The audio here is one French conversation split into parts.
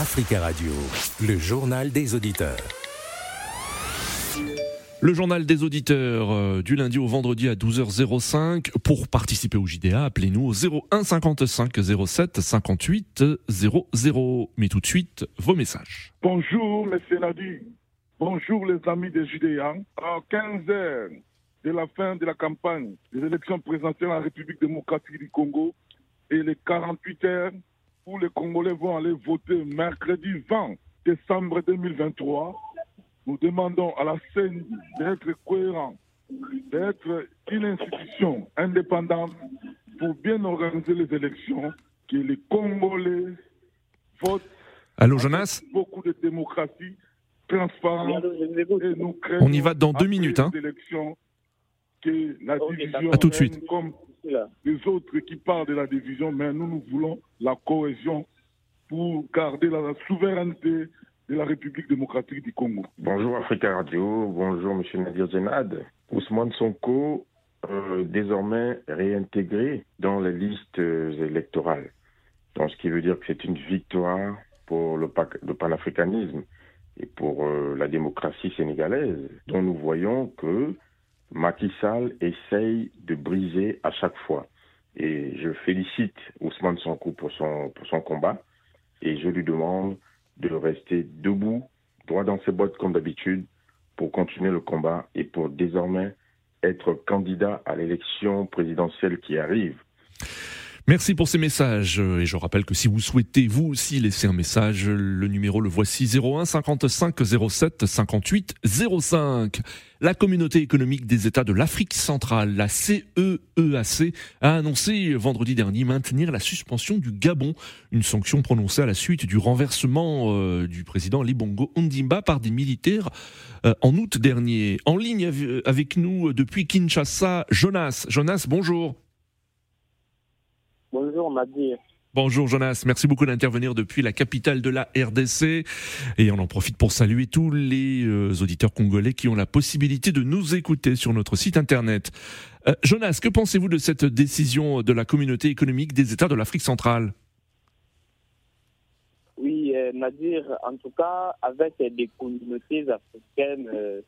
Africa Radio, le journal des auditeurs. Le journal des auditeurs euh, du lundi au vendredi à 12h05. Pour participer au JDA, appelez-nous au 01 55 07 58 00. Mais tout de suite, vos messages. Bonjour, monsieur Nadi. Bonjour, les amis des JDA. À 15 heures de la fin de la campagne des élections présidentielles en République démocratique du Congo et les 48 heures où les Congolais vont aller voter mercredi 20 décembre 2023, nous demandons à la CENI d'être cohérent, d'être une institution indépendante pour bien organiser les élections, que les Congolais votent. Allô, Jonas Beaucoup de démocratie, transparence, et nous créons On y va dans deux minutes. Hein. que la division À tout de suite. comme les autres qui parlent de la division, mais nous, nous voulons la cohésion pour garder la souveraineté de la République démocratique du Congo. Bonjour Africa Radio, bonjour Monsieur Nadir Zenad. Ousmane Sonko, euh, désormais réintégré dans les listes euh, électorales. Donc, ce qui veut dire que c'est une victoire pour le, pa- le panafricanisme et pour euh, la démocratie sénégalaise, dont nous voyons que Macky essaye de briser à chaque fois. Et je félicite Ousmane Sonko pour son, pour son combat et je lui demande de rester debout, droit dans ses bottes comme d'habitude, pour continuer le combat et pour désormais être candidat à l'élection présidentielle qui arrive. Merci pour ces messages. Et je rappelle que si vous souhaitez vous aussi laisser un message, le numéro le voici 01 55 07 58 05. La communauté économique des États de l'Afrique centrale, la CEEAC, a annoncé vendredi dernier maintenir la suspension du Gabon, une sanction prononcée à la suite du renversement euh, du président Libongo Ondimba par des militaires euh, en août dernier. En ligne av- avec nous depuis Kinshasa, Jonas. Jonas, bonjour. Bonjour Nadir. Bonjour Jonas, merci beaucoup d'intervenir depuis la capitale de la RDC et on en profite pour saluer tous les euh, auditeurs congolais qui ont la possibilité de nous écouter sur notre site internet. Euh, Jonas, que pensez-vous de cette décision de la communauté économique des États de l'Afrique centrale? Oui, euh, Nadir, en tout cas, avec des communautés africaines euh,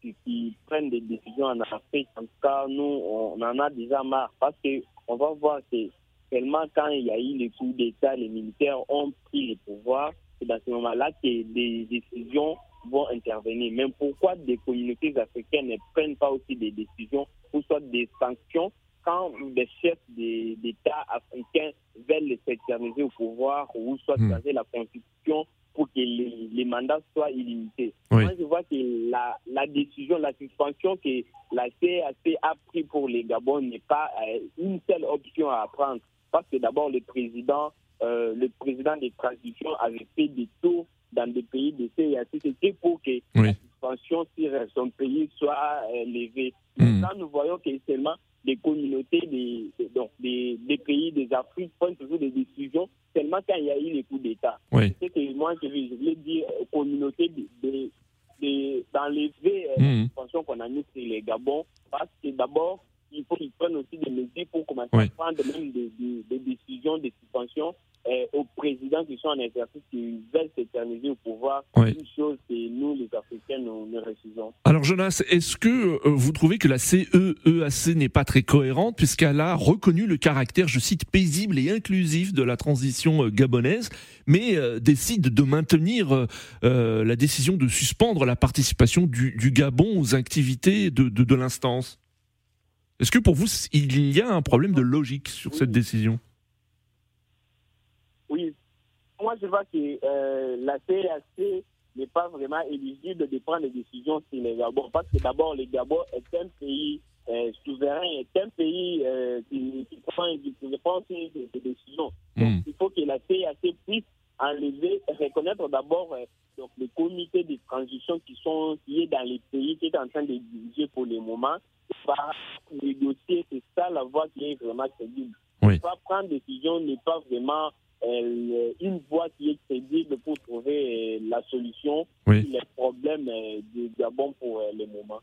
qui, qui prennent des décisions en Afrique, en tout cas, nous, on en a déjà marre parce qu'on va voir que tellement quand il y a eu les coups d'État, les militaires ont pris le pouvoir, c'est dans ce moment-là que des décisions vont intervenir. Mais pourquoi des communautés africaines ne prennent pas aussi des décisions ou soit des sanctions quand des chefs d'État africains veulent s'éterniser au pouvoir ou soit Hmm. changer la constitution pour que les, les mandats soient illimités? Oui. Moi, je vois que la, la décision, la suspension que la CAC a pris pour les Gabon n'est pas euh, une seule option à prendre. Parce que d'abord, le président, euh, le président des transitions avait fait des tours dans des pays de CAC. C'était pour que Oui. la suspension sur son pays soit euh, levée. Hmm. Là, nous voyons que seulement des communautés des, des- donc des, des pays des Afriques prennent toujours des décisions seulement quand il y a eu les coups d'État. Oui. C'est que moi, je, voulais dire aux communautés de, de- de- d'enlever euh, suspension qu'on a mise sur les Gabons parce que d'abord, qu'ils prennent aussi des mesures pour commencer Oui. à prendre même des, des- des décisions de suspension euh, aux présidents qui sont en exercice, qui veulent s'éterniser au pouvoir. Oui. Une chose que nous, les Africains, nous, nous refusons. Alors Jonas, est-ce que euh, vous trouvez que la CEEAC n'est pas très cohérente puisqu'elle a reconnu le caractère, je cite, paisible et inclusif de la transition euh, gabonaise, mais euh, décide de maintenir euh, la décision de suspendre la participation du, du Gabon aux activités de, de, de l'instance? Est-ce que pour vous, il y a un problème de logique sur cette décision? Oui, moi je vois que euh, la CAC n'est pas vraiment éligible de prendre des décisions sur les Gabon. Parce que d'abord le Gabon est un pays euh, souverain, est un pays euh, qui, qui prend, qui prend aussi des, des décisions. Donc Hmm. il faut que la CAC puisse enlever, reconnaître d'abord euh, donc les comités de transition qui sont qui est dans les pays qui est en train de diriger pour le moment, va négocier, c'est ça la voie qui est vraiment crédible. Oui. Pas prendre décision n'est pas vraiment euh, une voie qui est crédible pour trouver euh, la solution Oui. les problèmes euh, du Gabon pour euh, le moment.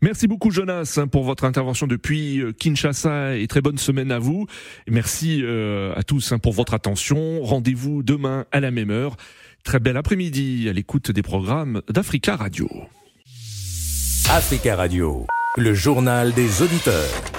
Merci beaucoup Jonas hein, pour votre intervention depuis Kinshasa et très bonne semaine à vous. Merci à tous hein, pour votre attention. Rendez-vous demain à la même heure. Très bel après-midi à l'écoute des programmes d'Africa Radio. Africa Radio, le journal des auditeurs.